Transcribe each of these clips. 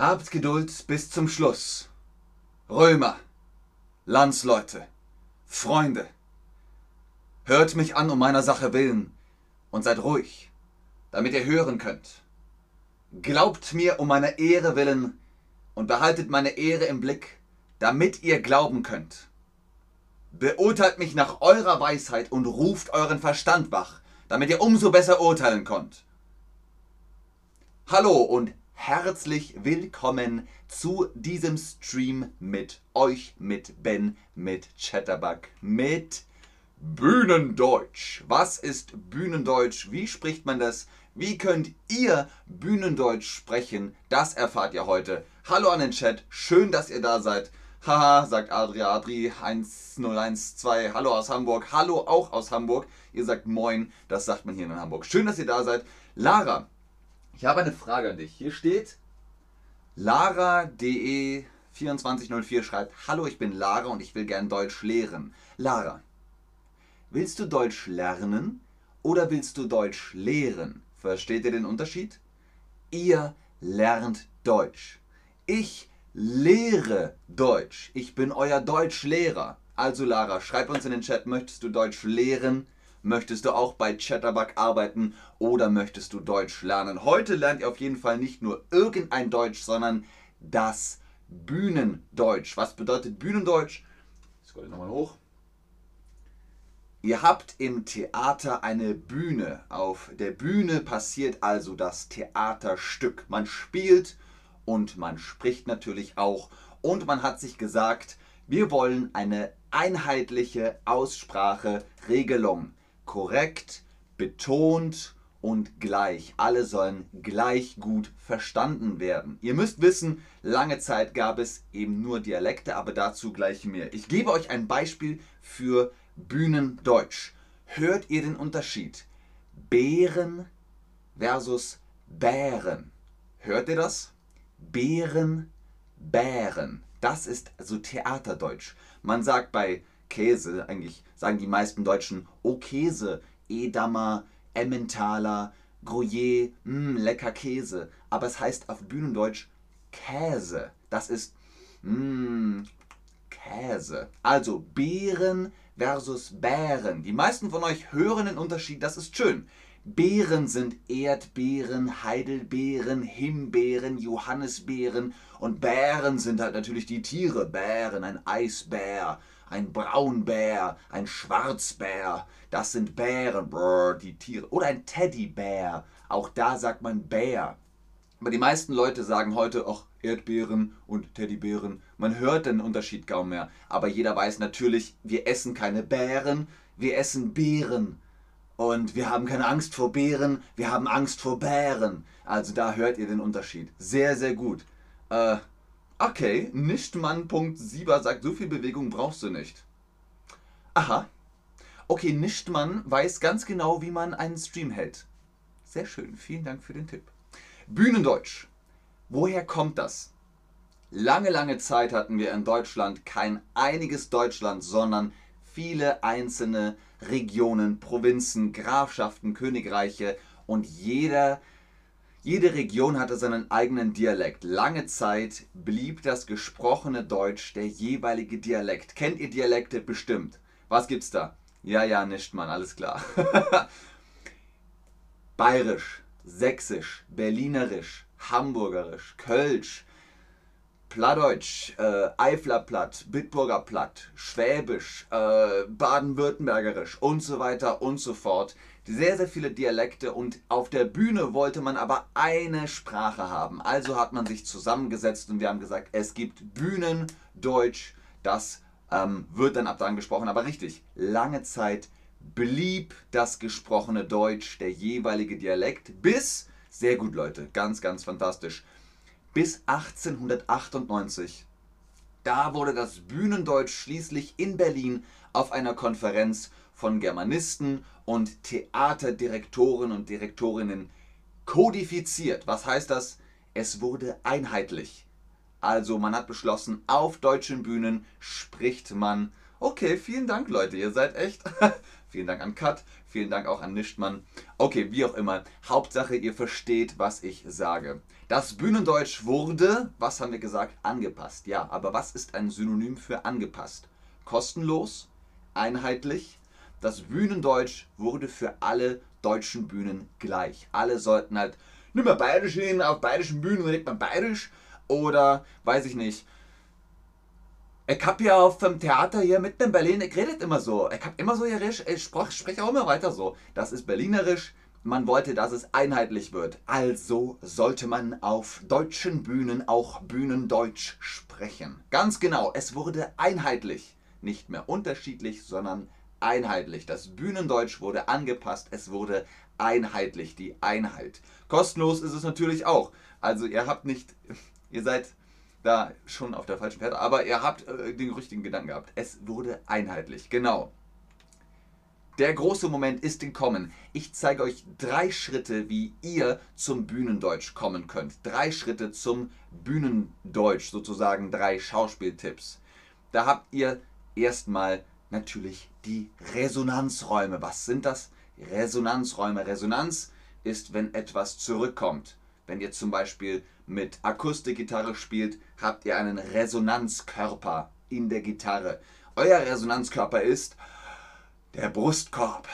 Habt Geduld bis zum Schluss. Römer, Landsleute, Freunde, hört mich an um meiner Sache willen und seid ruhig, damit ihr hören könnt. Glaubt mir um meiner Ehre willen und behaltet meine Ehre im Blick, damit ihr glauben könnt. Beurteilt mich nach eurer Weisheit und ruft euren Verstand wach, damit ihr umso besser urteilen könnt. Hallo und herzlich willkommen zu diesem Stream mit euch, mit Ben, mit Chatterbug, mit Bühnendeutsch. Was ist Bühnendeutsch? Wie spricht man das? Wie könnt ihr Bühnendeutsch sprechen? Das erfahrt ihr heute. Hallo an den Chat, schön, dass ihr da seid. Haha, sagt Adri Adri 1012. Hallo aus Hamburg. Hallo auch aus Hamburg. Ihr sagt Moin, das sagt man hier in Hamburg. Schön, dass ihr da seid. Lara, ich habe eine Frage an dich. Hier steht Lara.de2404 schreibt: Hallo, ich bin Lara und ich will gern Deutsch lehren. Lara, willst du Deutsch lernen oder willst du Deutsch lehren? Versteht ihr den Unterschied? Ihr lernt Deutsch. Ich lehre Deutsch. Ich bin euer Deutschlehrer. Also Lara, schreib uns in den Chat, möchtest du Deutsch lehren? Möchtest du auch bei Chatterbug arbeiten oder möchtest du Deutsch lernen? Heute lernt ihr auf jeden Fall nicht nur irgendein Deutsch, sondern das Bühnendeutsch. Was bedeutet Bühnendeutsch? Ich scroll nochmal hoch. Ihr habt im Theater eine Bühne. Auf der Bühne passiert also das Theaterstück. Man spielt und man spricht natürlich auch. Und man hat sich gesagt, wir wollen eine einheitliche Ausspracheregelung korrekt, betont und gleich. Alle sollen gleich gut verstanden werden. Ihr müsst wissen, lange Zeit gab es eben nur Dialekte, aber dazu gleich mehr. Ich gebe euch ein Beispiel für Bühnendeutsch. Hört ihr den Unterschied? Bären versus Bären. Hört ihr das? Bären, Bären. Das ist also Theaterdeutsch. Man sagt bei Käse, eigentlich sagen die meisten Deutschen, oh Käse, Edamer, Emmentaler, Gruyère, mh, lecker Käse. Aber es heißt auf Bühnendeutsch Käse. Das ist mh, Käse. Also Beeren versus Bären. Die meisten von euch hören den Unterschied, das ist schön. Beeren sind Erdbeeren, Heidelbeeren, Himbeeren, Johannisbeeren und Bären sind halt natürlich die Tiere. Bären, ein Eisbär, ein Braunbär, ein Schwarzbär, das sind Bären, brr, die Tiere. Oder ein Teddybär, auch da sagt man Bär. Aber die meisten Leute sagen heute auch Erdbeeren und Teddybären. Man hört den Unterschied kaum mehr. Aber jeder weiß natürlich, wir essen keine Bären, wir essen Beeren. Und wir haben keine Angst vor Bären, wir haben Angst vor Bären. Also da hört ihr den Unterschied. Sehr, sehr gut. Äh, Okay, Nichtmann.sieber sagt, so viel Bewegung brauchst du nicht. Aha. Okay, Nichtmann weiß ganz genau, wie man einen Stream hält. Sehr schön, vielen Dank für den Tipp. Bühnendeutsch. Woher kommt das? Lange, lange Zeit hatten wir in Deutschland kein einiges Deutschland, sondern viele einzelne Regionen, Provinzen, Grafschaften, Königreiche und jeder jede Region hatte seinen eigenen Dialekt. Lange Zeit blieb das gesprochene Deutsch der jeweilige Dialekt. Kennt ihr Dialekte bestimmt? Was gibt's da? Ja, ja, nicht, Mann, alles klar. Bayerisch, Sächsisch, Berlinerisch, Hamburgerisch, Kölsch, Plattdeutsch, äh, Eiflerplatt, Bitburger Platt, Schwäbisch, äh, Baden-Württembergerisch und so weiter und so fort sehr, sehr viele Dialekte und auf der Bühne wollte man aber eine Sprache haben. Also hat man sich zusammengesetzt und wir haben gesagt, es gibt Bühnendeutsch, das ähm, wird dann ab dann gesprochen. Aber richtig, lange Zeit blieb das gesprochene Deutsch der jeweilige Dialekt bis, sehr gut Leute, ganz, ganz fantastisch, bis 1898. Da wurde das Bühnendeutsch schließlich in Berlin auf einer Konferenz von Germanisten und Theaterdirektoren und Direktorinnen kodifiziert. Was heißt das? Es wurde einheitlich. Also man hat beschlossen, auf deutschen Bühnen spricht man Okay, vielen Dank, Leute. Ihr seid echt. vielen Dank an Kat. Vielen Dank auch an Nichtmann. Okay, wie auch immer. Hauptsache, ihr versteht, was ich sage. Das Bühnendeutsch wurde, was haben wir gesagt, angepasst. Ja, aber was ist ein Synonym für angepasst? Kostenlos, einheitlich. Das Bühnendeutsch wurde für alle deutschen Bühnen gleich. Alle sollten halt nicht mehr bayerisch hin, auf bayerischen Bühnen redet man bayerisch oder weiß ich nicht. Ich hab ja auf dem Theater hier mitten in Berlin, ich redet immer so. Ich hab immer so irisch, ich spreche auch immer weiter so. Das ist berlinerisch. Man wollte, dass es einheitlich wird. Also sollte man auf deutschen Bühnen auch Bühnendeutsch sprechen. Ganz genau, es wurde einheitlich. Nicht mehr unterschiedlich, sondern einheitlich. Das Bühnendeutsch wurde angepasst, es wurde einheitlich, die Einheit. Kostenlos ist es natürlich auch. Also ihr habt nicht, ihr seid da schon auf der falschen Pferde, aber ihr habt äh, den richtigen Gedanken gehabt. Es wurde einheitlich, genau. Der große Moment ist gekommen. Ich zeige euch drei Schritte, wie ihr zum Bühnendeutsch kommen könnt. Drei Schritte zum Bühnendeutsch, sozusagen drei Schauspieltipps. Da habt ihr erstmal natürlich die Resonanzräume. Was sind das? Resonanzräume. Resonanz ist, wenn etwas zurückkommt. Wenn ihr zum Beispiel mit Akustikgitarre spielt, habt ihr einen Resonanzkörper in der Gitarre. Euer Resonanzkörper ist der Brustkorb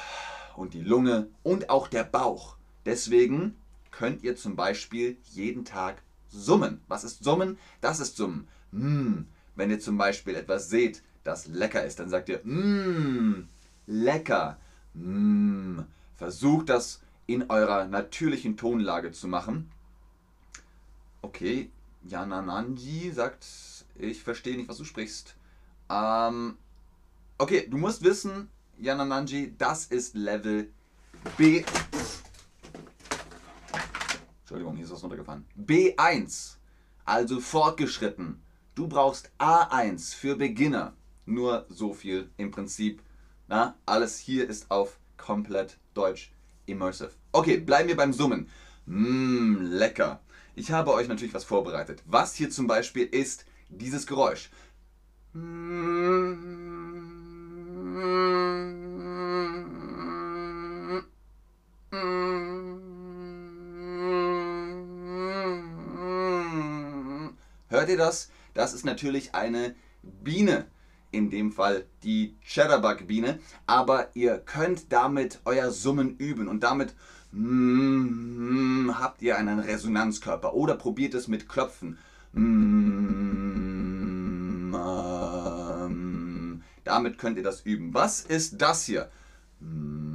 und die Lunge und auch der Bauch. Deswegen könnt ihr zum Beispiel jeden Tag summen. Was ist summen? Das ist summen. Hm. Wenn ihr zum Beispiel etwas seht, das lecker ist, dann sagt ihr, mmm, lecker. Mm. Versucht das in eurer natürlichen Tonlage zu machen. Okay, Janananji sagt, ich verstehe nicht, was du sprichst. Ähm, okay, du musst wissen, Janananji, das ist Level B. Entschuldigung, hier ist was runtergefallen. B1, also fortgeschritten. Du brauchst A1 für Beginner. Nur so viel im Prinzip. Na, alles hier ist auf komplett Deutsch immersive. Okay, bleiben wir beim Summen. Mmm, lecker. Ich habe euch natürlich was vorbereitet. Was hier zum Beispiel ist dieses Geräusch. Hört ihr das? Das ist natürlich eine Biene in dem Fall die Cheddarbug-Biene, aber ihr könnt damit euer Summen üben und damit mm, habt ihr einen Resonanzkörper oder probiert es mit Klopfen. Mm, ähm, damit könnt ihr das üben. Was ist das hier? Mm,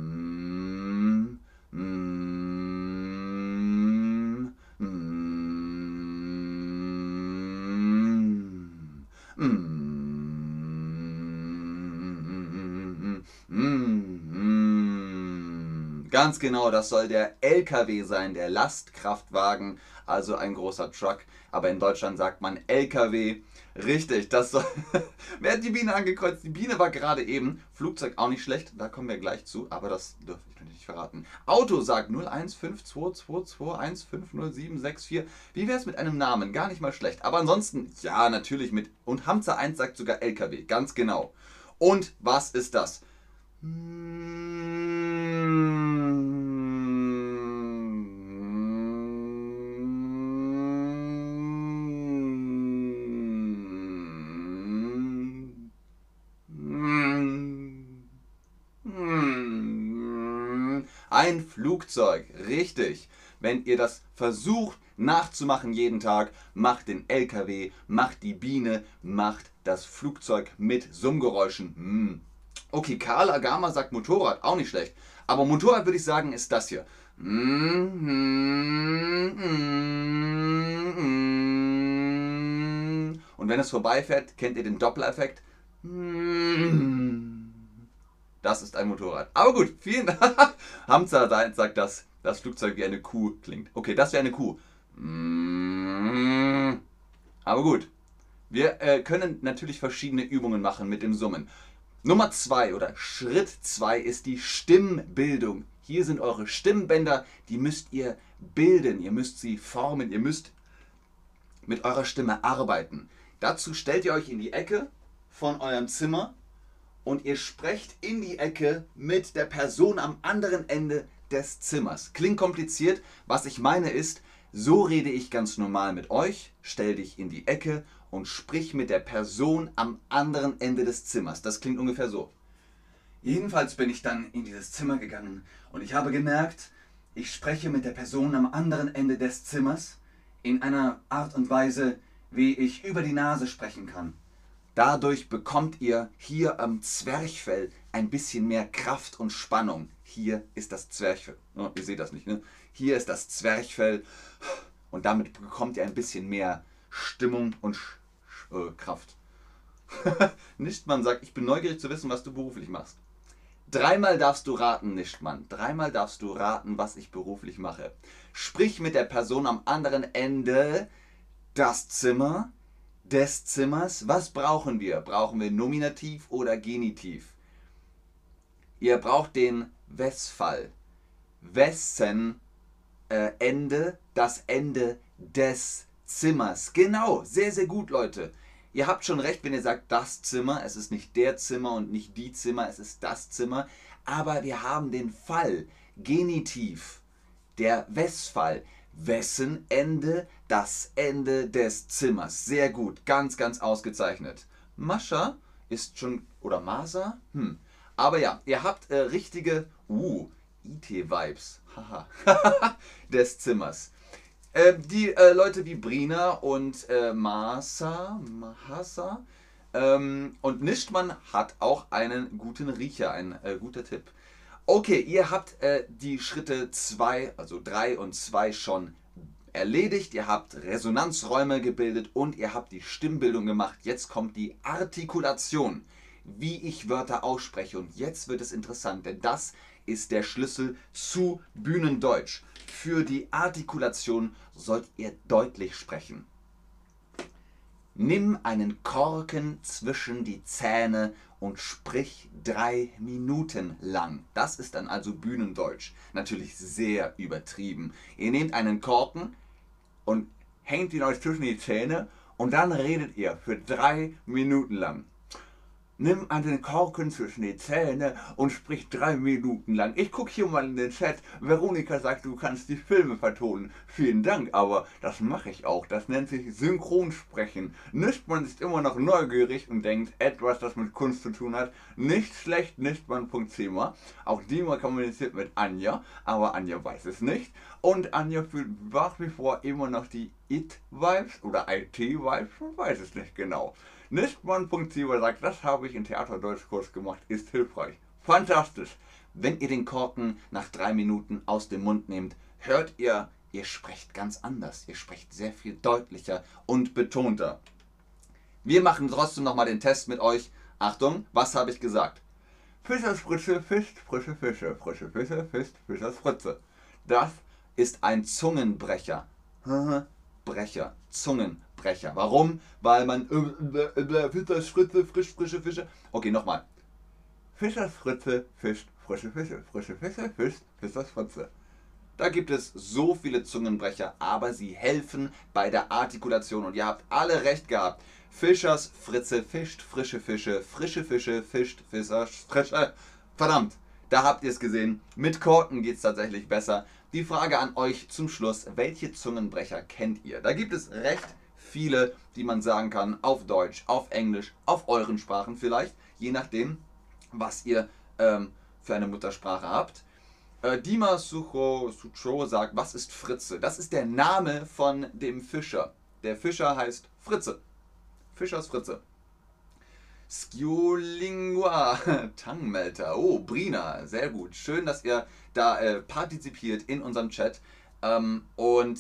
Ganz genau, das soll der LKW sein, der Lastkraftwagen, also ein großer Truck. Aber in Deutschland sagt man LKW. Richtig, das soll. Wer hat die Biene angekreuzt? Die Biene war gerade eben. Flugzeug auch nicht schlecht, da kommen wir gleich zu, aber das dürfte ich nicht verraten. Auto sagt 015222150764. Wie wäre es mit einem Namen? Gar nicht mal schlecht. Aber ansonsten, ja, natürlich mit. Und Hamza 1 sagt sogar LKW, ganz genau. Und was ist das? Ein Flugzeug, richtig. Wenn ihr das versucht nachzumachen jeden Tag, macht den LKW, macht die Biene, macht das Flugzeug mit Summgeräuschen. Hm. Okay, Karl Agama sagt Motorrad, auch nicht schlecht. Aber Motorrad würde ich sagen, ist das hier. Und wenn es vorbeifährt, kennt ihr den Doppler-Effekt. Das ist ein Motorrad. Aber gut, vielen Dank. Hamza sagt, dass das Flugzeug wie eine Kuh klingt. Okay, das wäre eine Kuh. Aber gut. Wir äh, können natürlich verschiedene Übungen machen mit dem Summen. Nummer zwei oder Schritt zwei ist die Stimmbildung. Hier sind eure Stimmbänder, die müsst ihr bilden, ihr müsst sie formen, ihr müsst mit eurer Stimme arbeiten. Dazu stellt ihr euch in die Ecke von eurem Zimmer und ihr sprecht in die Ecke mit der Person am anderen Ende des Zimmers. Klingt kompliziert. Was ich meine ist, so rede ich ganz normal mit euch, stell dich in die Ecke und sprich mit der Person am anderen Ende des Zimmers. Das klingt ungefähr so. Jedenfalls bin ich dann in dieses Zimmer gegangen und ich habe gemerkt, ich spreche mit der Person am anderen Ende des Zimmers in einer Art und Weise, wie ich über die Nase sprechen kann. Dadurch bekommt ihr hier am Zwerchfell ein bisschen mehr Kraft und Spannung. Hier ist das Zwerchfell. Oh, ihr seht das nicht, ne? Hier ist das Zwerchfell und damit bekommt ihr ein bisschen mehr Stimmung und äh, Kraft. Nichtmann sagt, ich bin neugierig zu wissen, was du beruflich machst. Dreimal darfst du raten, Nichtmann. Dreimal darfst du raten, was ich beruflich mache. Sprich mit der Person am anderen Ende das Zimmer des Zimmers. Was brauchen wir? Brauchen wir Nominativ oder Genitiv? Ihr braucht den Westfall. Wessen äh, Ende, das Ende des Zimmers. Genau, sehr, sehr gut, Leute. Ihr habt schon recht, wenn ihr sagt das Zimmer. Es ist nicht der Zimmer und nicht die Zimmer, es ist das Zimmer. Aber wir haben den Fall, Genitiv, der Westfall. Wessen Ende? Das Ende des Zimmers. Sehr gut, ganz, ganz ausgezeichnet. Mascha ist schon, oder Masa? Hm. Aber ja, ihr habt äh, richtige, uh, IT-Vibes, haha, des Zimmers. Äh, die äh, Leute wie Brina und äh, Masa, Mahasa ähm, und Nischtmann hat auch einen guten Riecher, ein äh, guter Tipp. Okay, ihr habt äh, die Schritte 2, also 3 und 2 schon erledigt. Ihr habt Resonanzräume gebildet und ihr habt die Stimmbildung gemacht. Jetzt kommt die Artikulation, wie ich Wörter ausspreche. Und jetzt wird es interessant, denn das ist der Schlüssel zu Bühnendeutsch. Für die Artikulation sollt ihr deutlich sprechen. Nimm einen Korken zwischen die Zähne und sprich drei Minuten lang. Das ist dann also Bühnendeutsch. Natürlich sehr übertrieben. Ihr nehmt einen Korken und hängt ihn euch zwischen die Zähne und dann redet ihr für drei Minuten lang. Nimm an den Korken zwischen die Zähne und sprich drei Minuten lang. Ich gucke hier mal in den Chat. Veronika sagt, du kannst die Filme vertonen. Vielen Dank, aber das mache ich auch. Das nennt sich Synchronsprechen. Nichtmann ist immer noch neugierig und denkt, etwas, das mit Kunst zu tun hat. Nicht schlecht, Nichtmann.thema. Auch Dima kommuniziert mit Anja, aber Anja weiß es nicht. Und Anja fühlt nach wie vor immer noch die It-Vibes oder IT-Vibes. Man weiß es nicht genau. Nistmann.0 sagt, das habe ich im Theaterdeutschkurs gemacht, ist hilfreich. Fantastisch. Wenn ihr den Korken nach drei Minuten aus dem Mund nehmt, hört ihr, ihr sprecht ganz anders. Ihr sprecht sehr viel deutlicher und betonter. Wir machen trotzdem nochmal den Test mit euch. Achtung, was habe ich gesagt? Fischersfrische fischt frische Fische, frische Fische fischt Fischersfritze. Das ist ein Zungenbrecher. Brecher, Zungenbrecher. Warum? Weil man äh, äh, äh, Fischers Fritze, frisch, frische Fische. Okay, nochmal. Fischers Fritze fischt frische Fische. Frische Fische fischt Fischers Fritze. Da gibt es so viele Zungenbrecher, aber sie helfen bei der Artikulation und ihr habt alle recht gehabt. Fischers Fritze fischt frische Fische, frische Fische fischt Fischers frische. Verdammt, da habt ihr es gesehen. Mit Korken geht es tatsächlich besser. Die Frage an euch zum Schluss, welche Zungenbrecher kennt ihr? Da gibt es recht viele, die man sagen kann, auf Deutsch, auf Englisch, auf euren Sprachen vielleicht, je nachdem, was ihr ähm, für eine Muttersprache habt. Äh, Dima Sucho Sucho sagt, was ist Fritze? Das ist der Name von dem Fischer. Der Fischer heißt Fritze. Fischers Fritze. Skiolingua, Tangmelter. Oh, Brina, sehr gut. Schön, dass ihr da äh, partizipiert in unserem Chat ähm, und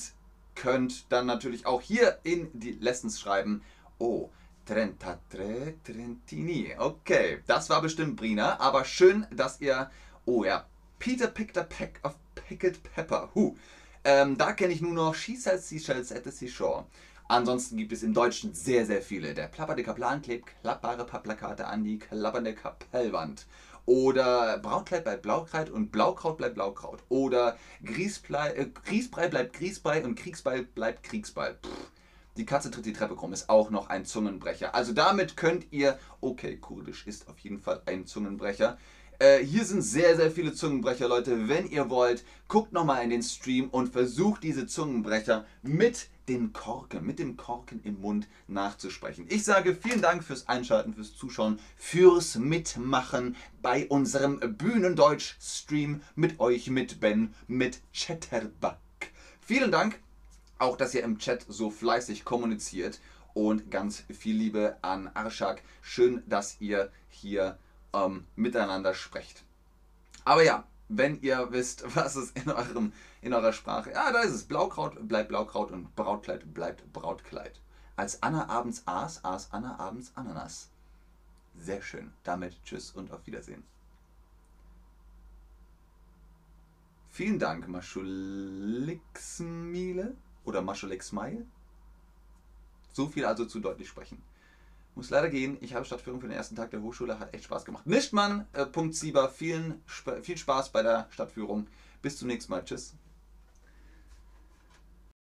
könnt dann natürlich auch hier in die Lessons schreiben. Oh, Trentatre Trentini. Okay, das war bestimmt Brina, aber schön, dass ihr. Oh ja, Peter picked a peck of pickled pepper. Huh. Ähm, da kenne ich nur noch She sells seashells at the seashore. Ansonsten gibt es im Deutschen sehr, sehr viele. Der plappernde Kaplan klebt klappbare Pappplakate an die klappernde Kapellwand. Oder Brautkleid bleibt Blaukleid und Blaukraut bleibt Blaukraut. Oder Grießblei, äh, Grießbrei bleibt Grießbrei und Kriegsball bleibt Kriegsball. Pff, Die Katze tritt die Treppe krumm ist auch noch ein Zungenbrecher. Also damit könnt ihr, okay, Kurdisch ist auf jeden Fall ein Zungenbrecher. Äh, hier sind sehr, sehr viele Zungenbrecher, Leute. Wenn ihr wollt, guckt nochmal in den Stream und versucht diese Zungenbrecher mit den Korken, mit dem Korken im Mund nachzusprechen. Ich sage vielen Dank fürs Einschalten, fürs Zuschauen, fürs Mitmachen bei unserem Bühnendeutsch-Stream mit euch, mit Ben, mit Chatterbug. Vielen Dank auch, dass ihr im Chat so fleißig kommuniziert und ganz viel Liebe an Arshak. Schön, dass ihr hier ähm, miteinander sprecht. Aber ja, wenn ihr wisst, was es in, eurem, in eurer Sprache, ja, da ist es, Blaukraut bleibt Blaukraut und Brautkleid bleibt Brautkleid. Als Anna abends aß, aß Anna abends Ananas. Sehr schön. Damit tschüss und auf Wiedersehen. Vielen Dank, Maschulixmile oder Maschulixmeil. So viel also zu deutlich sprechen. Muss leider gehen. Ich habe Stadtführung für den ersten Tag der Hochschule. Hat echt Spaß gemacht. Nichtmann, äh, Punkt Sieber. Viel Spaß bei der Stadtführung. Bis zum nächsten Mal. Tschüss.